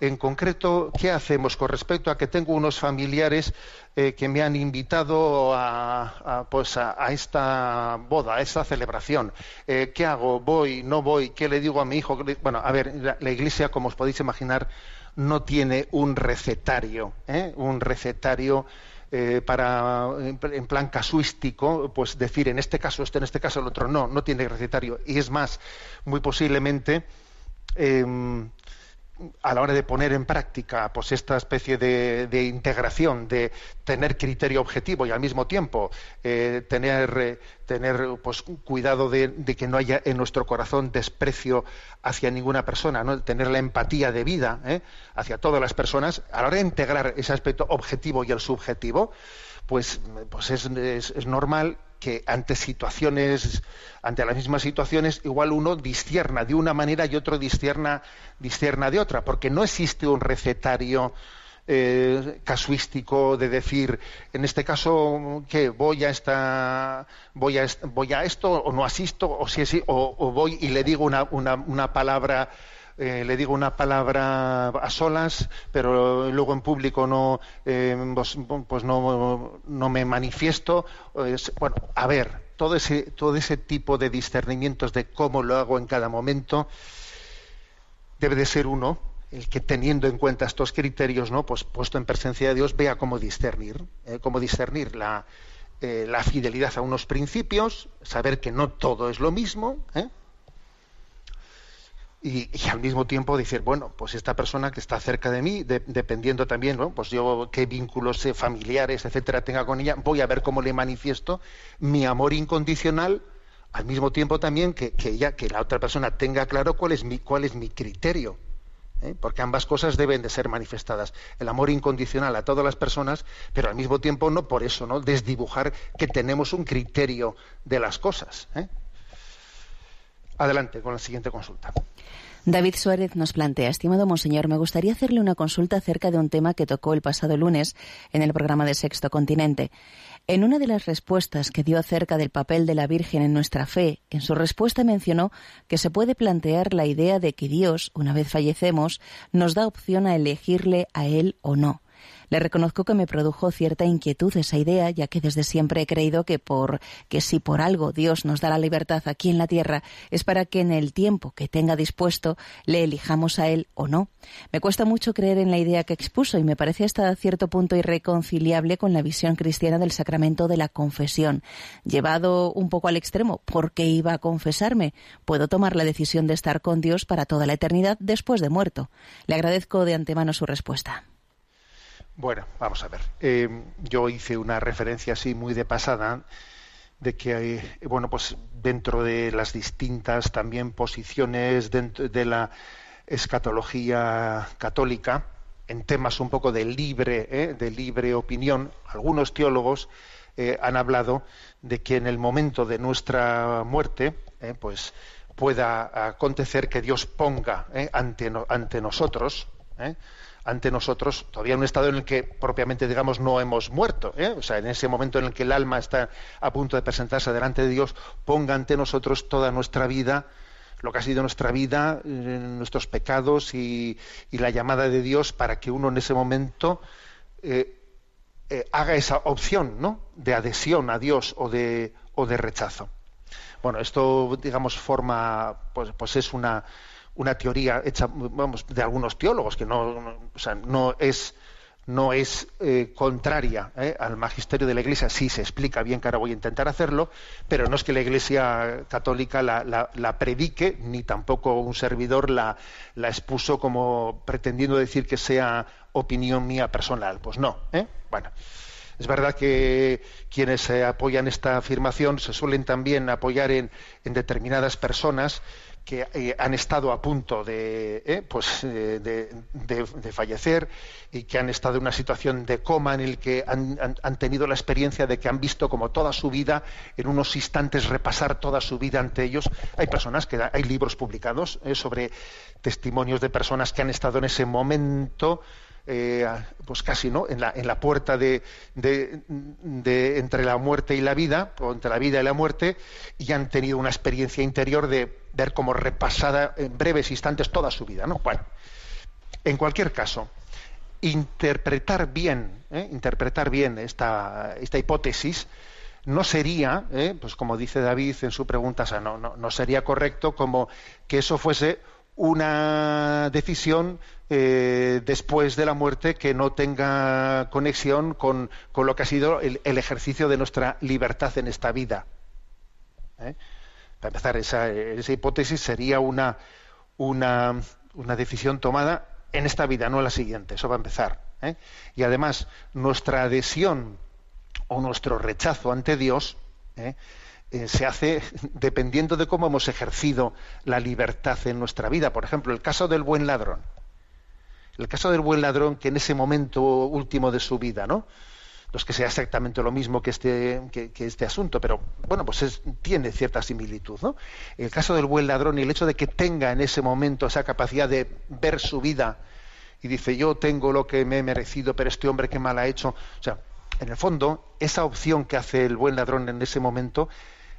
[SPEAKER 1] en concreto, ¿qué hacemos con respecto a que tengo unos familiares eh, que me han invitado a, pues a, esta boda, a esta celebración? Eh, ¿Qué hago? ¿Voy? ¿No voy? ¿Qué le digo a mi hijo? ¿Qué le- Bueno, a ver, la, Iglesia, como os podéis imaginar, no tiene un recetario, ¿eh? un recetario eh, para en pl- en plan casuístico, pues decir en este caso esto, en este caso el otro, no, no tiene recetario. Y es más, muy posiblemente em, a la hora de poner en práctica pues esta especie de, integración, de tener criterio objetivo y al mismo tiempo eh, tener, eh, tener pues cuidado de, que no haya en nuestro corazón desprecio hacia ninguna persona, ¿no? tener la empatía de vida ¿eh? hacia todas las personas, a la hora de integrar ese aspecto objetivo y el subjetivo, pues, pues es, es- es normal que ante situaciones, ante las mismas situaciones, igual uno discierna de una manera y otro discierna, discierna de otra, porque no existe un recetario eh, casuístico de decir, en este caso, que voy a esta, voy a, voy a esto o no asisto, o si es- o, o voy y le digo una, una, una palabra eh, le digo una palabra a solas, pero luego en público no, eh, pues, pues no, me manifiesto. Es- bueno, a ver, todo ese, todo ese tipo de discernimientos de cómo lo hago en cada momento debe de ser uno el que teniendo en cuenta estos criterios, ¿no? Pues puesto en presencia de Dios, vea cómo discernir, ¿eh? cómo discernir la, la fidelidad a unos principios, saber que no todo es lo mismo, ¿eh? Y, al mismo tiempo decir, bueno, pues esta persona que está cerca de mí, de- dependiendo también, ¿no? pues yo qué vínculos eh, familiares, etcétera, tenga con ella, voy a ver cómo le manifiesto mi amor incondicional, al mismo tiempo también que, que ella, que la otra persona tenga claro cuál es mi, cuál es mi criterio. ¿eh? Porque ambas cosas deben de ser manifestadas. El amor incondicional a todas las personas, pero al mismo tiempo no por eso, ¿no? Desdibujar que tenemos un criterio de las cosas. ¿eh? Adelante con la siguiente consulta.
[SPEAKER 2] David Suárez nos plantea, estimado Monseñor, me gustaría hacerle una consulta acerca de un tema que tocó el pasado lunes en el programa de Sexto Continente. En una de las respuestas que dio acerca del papel de la Virgen en nuestra fe, en su respuesta mencionó que se puede plantear la idea de que Dios, una vez fallecemos, nos da opción a elegirle a Él o no. Le reconozco que me produjo cierta inquietud esa idea, ya que desde siempre he creído que por que si por algo Dios nos da la libertad aquí en la tierra es para que en el tiempo que tenga dispuesto le elijamos a él o no. Me cuesta mucho creer en la idea que expuso y me parece hasta cierto punto irreconciliable con la visión cristiana del sacramento de la confesión. Llevado un poco al extremo, ¿por qué iba a confesarme? Puedo tomar la decisión de estar con Dios para toda la eternidad después de muerto. Le agradezco de antemano su respuesta.
[SPEAKER 1] Bueno, vamos a ver. Eh, yo hice una referencia así muy de pasada de que, eh, bueno, pues dentro de las distintas también posiciones de la escatología católica, en temas un poco de libre, eh, de libre opinión, algunos teólogos eh, han hablado de que en el momento de nuestra muerte, eh, pues pueda acontecer que Dios ponga ante, no- ante nosotros, ante nosotros, todavía en un estado en el que propiamente digamos no hemos muerto, ¿eh? o sea, en ese momento en el que el alma está a punto de presentarse delante de Dios, ponga ante nosotros toda nuestra vida, lo que ha sido nuestra vida, eh, nuestros pecados y, y la llamada de Dios para que uno en ese momento eh, haga esa opción, ¿no? De adhesión a Dios o de, o de rechazo. Bueno, esto, digamos, forma, pues, pues es una, una teoría hecha, vamos, de algunos teólogos que no, o sea, no es, no es eh, contraria ¿eh? al magisterio de la Iglesia. Sí se explica bien que ahora voy a intentar hacerlo, pero no es que la Iglesia católica la, la- la predique, ni tampoco un servidor la, la expuso como pretendiendo decir que sea opinión mía personal. Pues no. ¿eh? Bueno. Es verdad que quienes apoyan esta afirmación se suelen también apoyar en, en determinadas personas que eh, han estado a punto de, eh, pues, eh, de, de- de fallecer y que han estado en una situación de coma en el que han, han- han tenido la experiencia de que han visto como toda su vida, en unos instantes repasar toda su vida ante ellos. Hay personas que hay libros publicados sobre testimonios de personas que han estado en ese momento eh, pues casi no en la, en la puerta de, de- entre la muerte y la vida o entre la vida y la muerte y han tenido una experiencia interior de ver como repasada en breves instantes toda su vida no bueno En cualquier caso, interpretar bien, ¿eh? interpretar bien esta, esta hipótesis no sería, ¿eh? pues como dice David en su pregunta, no, no, no sería correcto como que eso fuese una decisión eh, después de la muerte que no tenga conexión con, con lo que ha sido el, ejercicio de nuestra libertad en esta vida. ¿eh? Para empezar, esa, esa hipótesis sería una, una, una decisión tomada en esta vida, no en la siguiente. Eso va a empezar. ¿eh? Y además, nuestra adhesión o nuestro rechazo ante Dios ¿eh? se hace dependiendo de cómo hemos ejercido la libertad en nuestra vida. Por ejemplo, el caso del buen ladrón. El caso del buen ladrón que en ese momento último de su vida, ¿no? No es que sea exactamente lo mismo que este, que, que este asunto, pero bueno, pues es- tiene cierta similitud, ¿no? El caso del buen ladrón y el hecho de que tenga en ese momento esa capacidad de ver su vida y dice, yo tengo lo que me he merecido, pero este hombre qué mal ha hecho. O sea, en el fondo, esa opción que hace el buen ladrón en ese momento,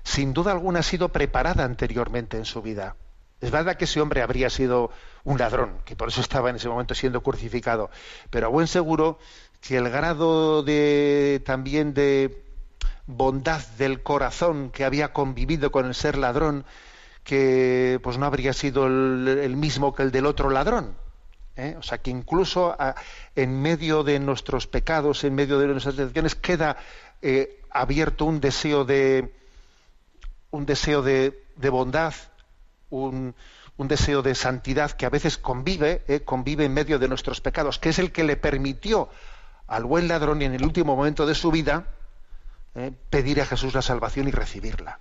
[SPEAKER 1] sin duda alguna ha sido preparada anteriormente en su vida. Es verdad que ese hombre habría sido un ladrón, que por eso estaba en ese momento siendo crucificado, pero a buen seguro que el grado de también de bondad del corazón que había convivido con el ser ladrón, que pues no habría sido el, mismo que el del otro ladrón. ¿eh? O sea que incluso en medio de nuestros pecados, en medio de nuestras decisiones, queda eh, abierto un deseo de un deseo de, bondad, un, un deseo de santidad que a veces convive, eh, convive en medio de nuestros pecados, que es el que le permitió al buen ladrón en el último momento de su vida eh, pedir a Jesús la salvación y recibirla.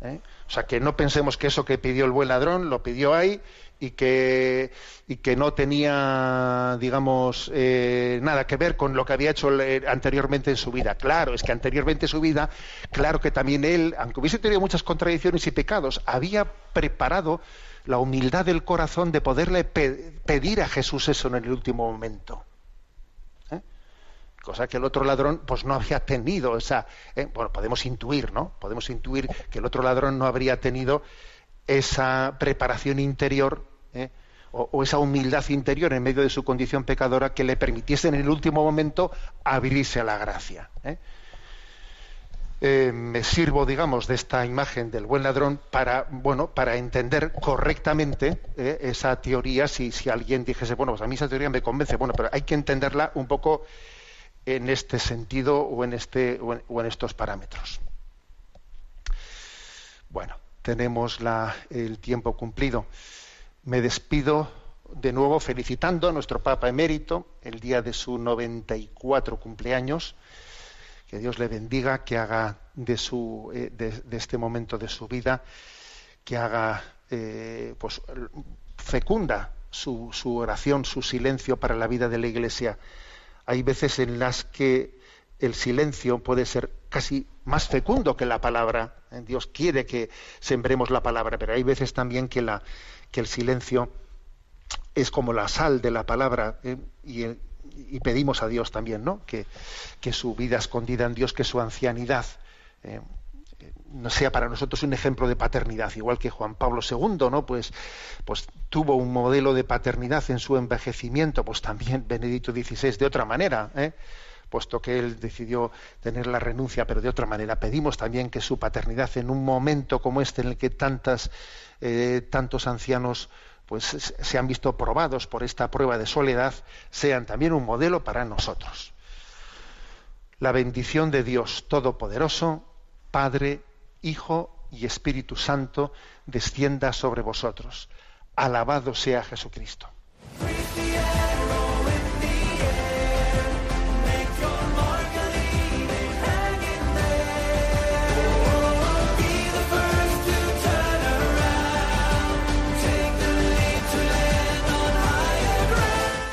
[SPEAKER 1] ¿eh? O sea, que no pensemos que eso que pidió el buen ladrón lo pidió ahí y que, y que no tenía, digamos, eh, nada que ver con lo que había hecho eh, anteriormente en su vida. Claro, es que anteriormente en su vida, claro que también él, aunque hubiese tenido muchas contradicciones y pecados, había preparado la humildad del corazón de poderle pe- pedir a Jesús eso en el último momento. Cosa que el otro ladrón pues no había tenido esa eh, bueno podemos intuir no podemos intuir que el otro ladrón no habría tenido esa preparación interior eh, o, esa humildad interior en medio de su condición pecadora que le permitiese en el último momento abrirse a la gracia eh. Eh, me sirvo digamos de esta imagen del buen ladrón para bueno para entender correctamente esa teoría si, si alguien dijese bueno pues a mí esa teoría me convence bueno pero hay que entenderla un poco en este sentido o en, este, o en estos parámetros. Bueno, tenemos el tiempo cumplido. Me despido de nuevo felicitando a nuestro Papa emérito el día de su 94 cumpleaños. Que Dios le bendiga, que haga de, su, eh, de, este momento de su vida, que haga eh, pues, fecunda su oración, su silencio para la vida de la Iglesia hay veces en las que el silencio puede ser casi más fecundo que la palabra. ¿eh? Dios quiere que sembremos la palabra, pero hay veces también que, la, que el silencio es como la sal de la palabra ¿eh? y, el- y pedimos a Dios también, ¿no? Que, que su vida escondida en Dios, que su ancianidad eh, no sea para nosotros un ejemplo de paternidad, igual que Juan Pablo II, ¿no? Pues, pues tuvo un modelo de paternidad en su envejecimiento, pues también Benedicto XVI de otra manera, ¿eh? Puesto que él decidió tener la renuncia, pero de otra manera. Pedimos también que su paternidad en un momento como este en el que tantas, eh, tantos ancianos pues se han visto probados por esta prueba de soledad, sean también un modelo para nosotros. La bendición de Dios Todopoderoso, Padre, Hijo y Espíritu Santo, descienda sobre vosotros. Alabado sea Jesucristo.